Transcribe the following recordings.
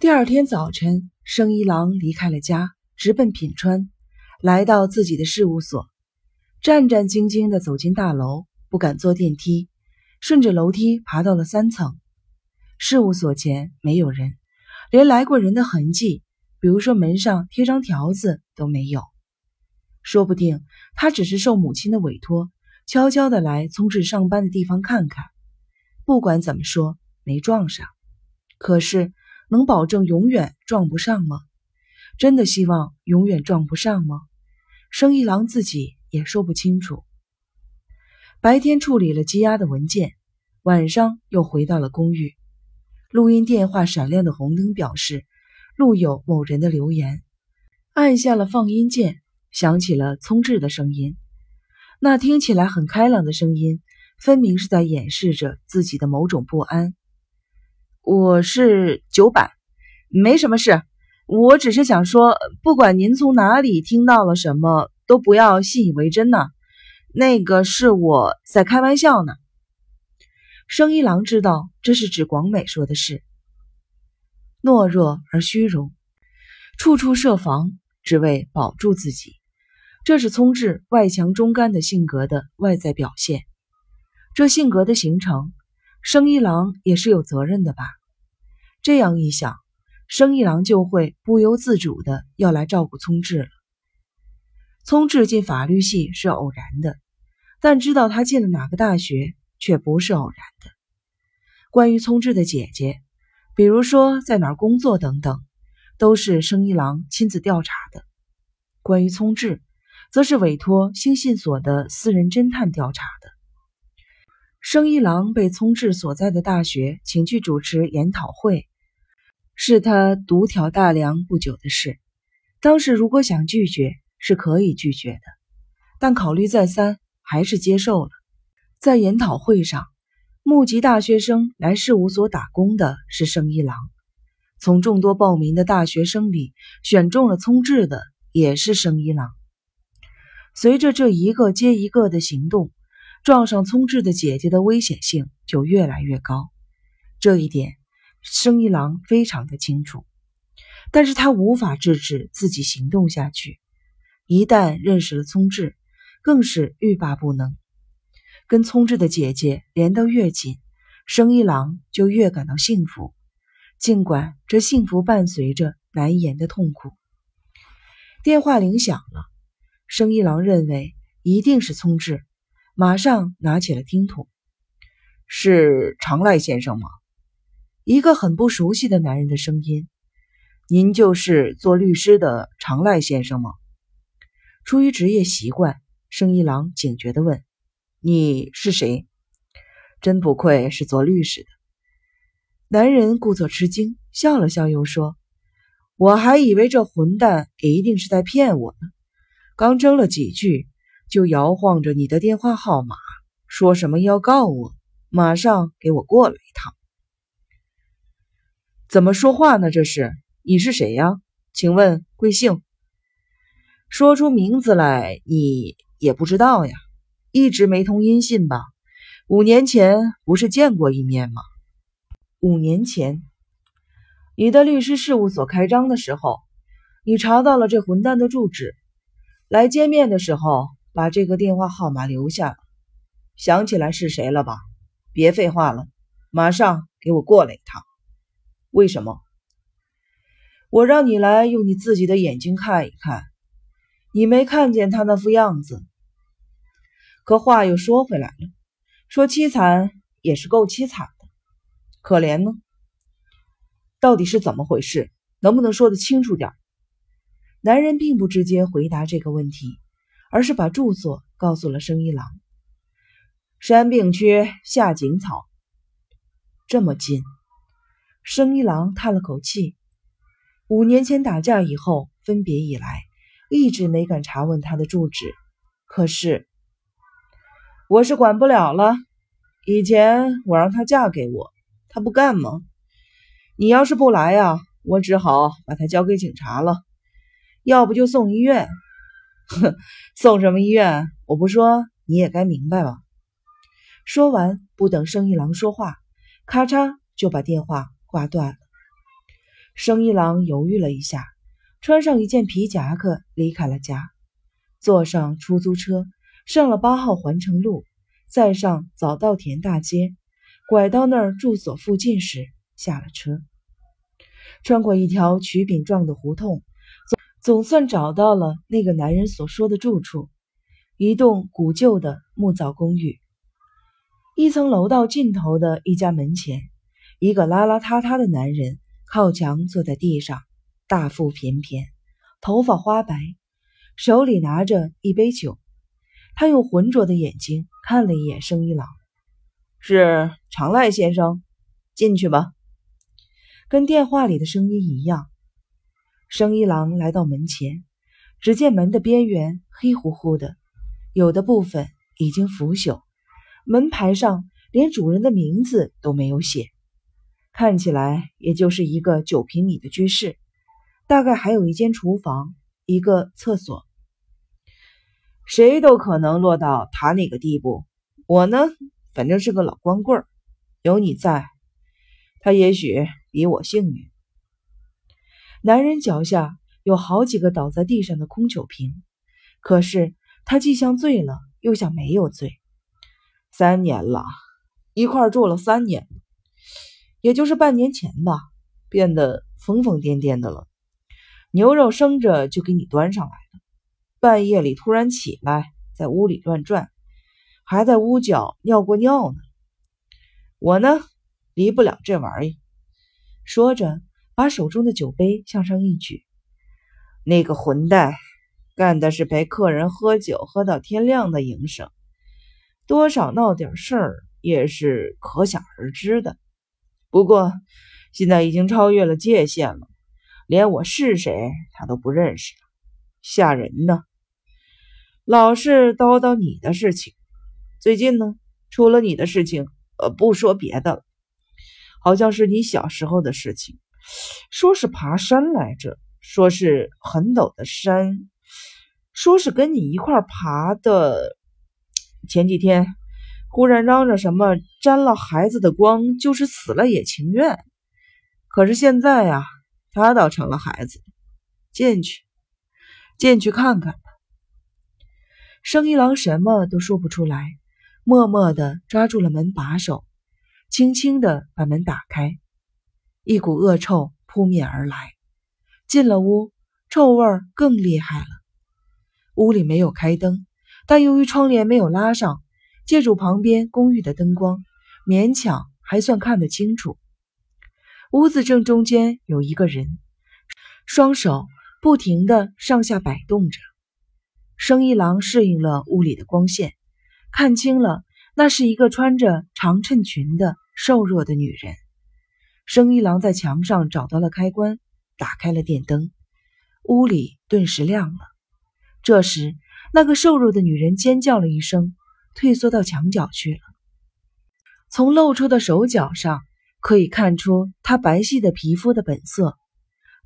第二天早晨，生一郎离开了家，直奔品川，来到自己的事务所，战战兢兢地走进大楼，不敢坐电梯，顺着楼梯爬到了三层。事务所前没有人，连来过人的痕迹，比如说门上贴张条子都没有。说不定他只是受母亲的委托，悄悄地来聪智上班的地方看看。不管怎么说，没撞上。可是。能保证永远撞不上吗？真的希望永远撞不上吗？生一郎自己也说不清楚。白天处理了积压的文件，晚上又回到了公寓。录音电话闪亮的红灯表示录有某人的留言，按下了放音键，响起了聪智的声音。那听起来很开朗的声音，分明是在掩饰着自己的某种不安。我是九百，没什么事。我只是想说，不管您从哪里听到了什么，都不要信以为真呐。那个是我在开玩笑呢。生一郎知道这是指广美说的事，懦弱而虚荣，处处设防，只为保住自己。这是聪智外强中干的性格的外在表现。这性格的形成。生一郎也是有责任的吧？这样一想，生一郎就会不由自主的要来照顾聪智了。聪智进法律系是偶然的，但知道他进了哪个大学却不是偶然的。关于聪智的姐姐，比如说在哪儿工作等等，都是生一郎亲自调查的。关于聪智，则是委托星信所的私人侦探调查的。生一郎被聪智所在的大学请去主持研讨会，是他独挑大梁不久的事。当时如果想拒绝是可以拒绝的，但考虑再三，还是接受了。在研讨会上，募集大学生来事务所打工的是生一郎，从众多报名的大学生里选中了聪智的也是生一郎。随着这一个接一个的行动。撞上聪智的姐姐的危险性就越来越高，这一点生一郎非常的清楚，但是他无法制止自己行动下去。一旦认识了聪智，更是欲罢不能。跟聪智的姐姐连得越紧，生一郎就越感到幸福，尽管这幸福伴随着难言的痛苦。电话铃响了，生一郎认为一定是聪智。马上拿起了听筒，是长赖先生吗？一个很不熟悉的男人的声音。您就是做律师的长赖先生吗？出于职业习惯，生一郎警觉地问：“你是谁？”真不愧是做律师的。男人故作吃惊，笑了笑，又说：“我还以为这混蛋一定是在骗我呢。刚争了几句。”就摇晃着你的电话号码，说什么要告我，马上给我过来一趟。怎么说话呢？这是你是谁呀？请问贵姓？说出名字来，你也不知道呀？一直没通音信吧？五年前不是见过一面吗？五年前，你的律师事务所开张的时候，你查到了这混蛋的住址，来见面的时候。把这个电话号码留下，想起来是谁了吧？别废话了，马上给我过来一趟。为什么？我让你来，用你自己的眼睛看一看。你没看见他那副样子。可话又说回来了，说凄惨也是够凄惨的，可怜呢？到底是怎么回事？能不能说得清楚点？男人并不直接回答这个问题。而是把住所告诉了生一郎，山病区下井草，这么近。生一郎叹了口气。五年前打架以后分别以来，一直没敢查问他的住址。可是我是管不了了。以前我让她嫁给我，她不干吗？你要是不来呀，我只好把她交给警察了，要不就送医院。哼，送什么医院？我不说你也该明白吧。说完，不等生一郎说话，咔嚓就把电话挂断了。生一郎犹豫了一下，穿上一件皮夹克，离开了家，坐上出租车，上了八号环城路，再上早稻田大街，拐到那儿住所附近时，下了车，穿过一条曲柄状的胡同，总算找到了那个男人所说的住处，一栋古旧的木造公寓，一层楼道尽头的一家门前，一个邋邋遢遢的男人。靠墙坐在地上，大腹便便，头发花白，手里拿着一杯酒。他用浑浊的眼睛看了一眼生一郎，是长濑先生，进去吧。跟电话里的声音一样。生一郎来到门前，只见门的边缘黑乎乎的，有的部分已经腐朽，门牌上连主人的名字都没有写。看起来也就是一个九平米的居室，大概还有一间厨房，一个厕所。谁都可能落到他那个地步。我呢，反正是个老光棍，有你在，他也许比我幸运。男人脚下有好几个倒在地上的空酒瓶，可是他既像醉了，又像没有醉。三年了，一块住了三年。也就是半年前吧，变得疯疯癫癫的了。牛肉生着就给你端上来了，半夜里突然起来，在屋里乱转，还在屋角尿过尿呢。我呢，离不了这玩意。说着，把手中的酒杯向上一举。那个混蛋，干的是陪客人喝酒喝到天亮的营生，多少闹点事儿也是可想而知的。不过，现在已经超越了界限了，连我是谁他都不认识了，吓人呢！老是叨叨你的事情，最近呢，除了你的事情，呃，不说别的了，好像是你小时候的事情，说是爬山来着，说是很陡的山，说是跟你一块爬的，前几天。忽然嚷着什么沾了孩子的光就是死了也情愿，可是现在呀，他倒成了孩子。进去，进去看看吧。生一郎什么都说不出来，默默地抓住了门把手，轻轻地把门打开。一股恶臭扑面而来，进了屋，臭味更厉害了。屋里没有开灯，但由于窗帘没有拉上。借助旁边公寓的灯光，勉强还算看得清楚。屋子正中间有一个人，双手不停地上下摆动着。生一郎适应了屋里的光线，看清了，那是一个穿着长衬裙的瘦弱的女人。生一郎在墙上找到了开关，打开了电灯，屋里顿时亮了。这时，那个瘦弱的女人尖叫了一声。退缩到墙角去了。从露出的手脚上可以看出她白皙的皮肤的本色，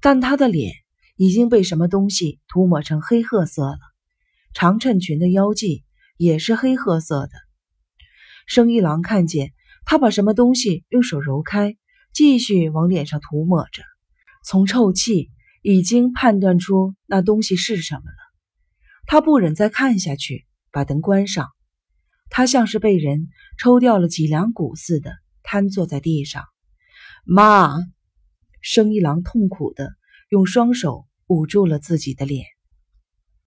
但她的脸已经被什么东西涂抹成黑褐色了。长衬裙的腰际也是黑褐色的。生一郎看见她把什么东西用手揉开，继续往脸上涂抹着。从臭气已经判断出那东西是什么了。他不忍再看下去，把灯关上。他像是被人抽掉了脊梁骨似的，瘫坐在地上。妈，生一郎痛苦的用双手捂住了自己的脸。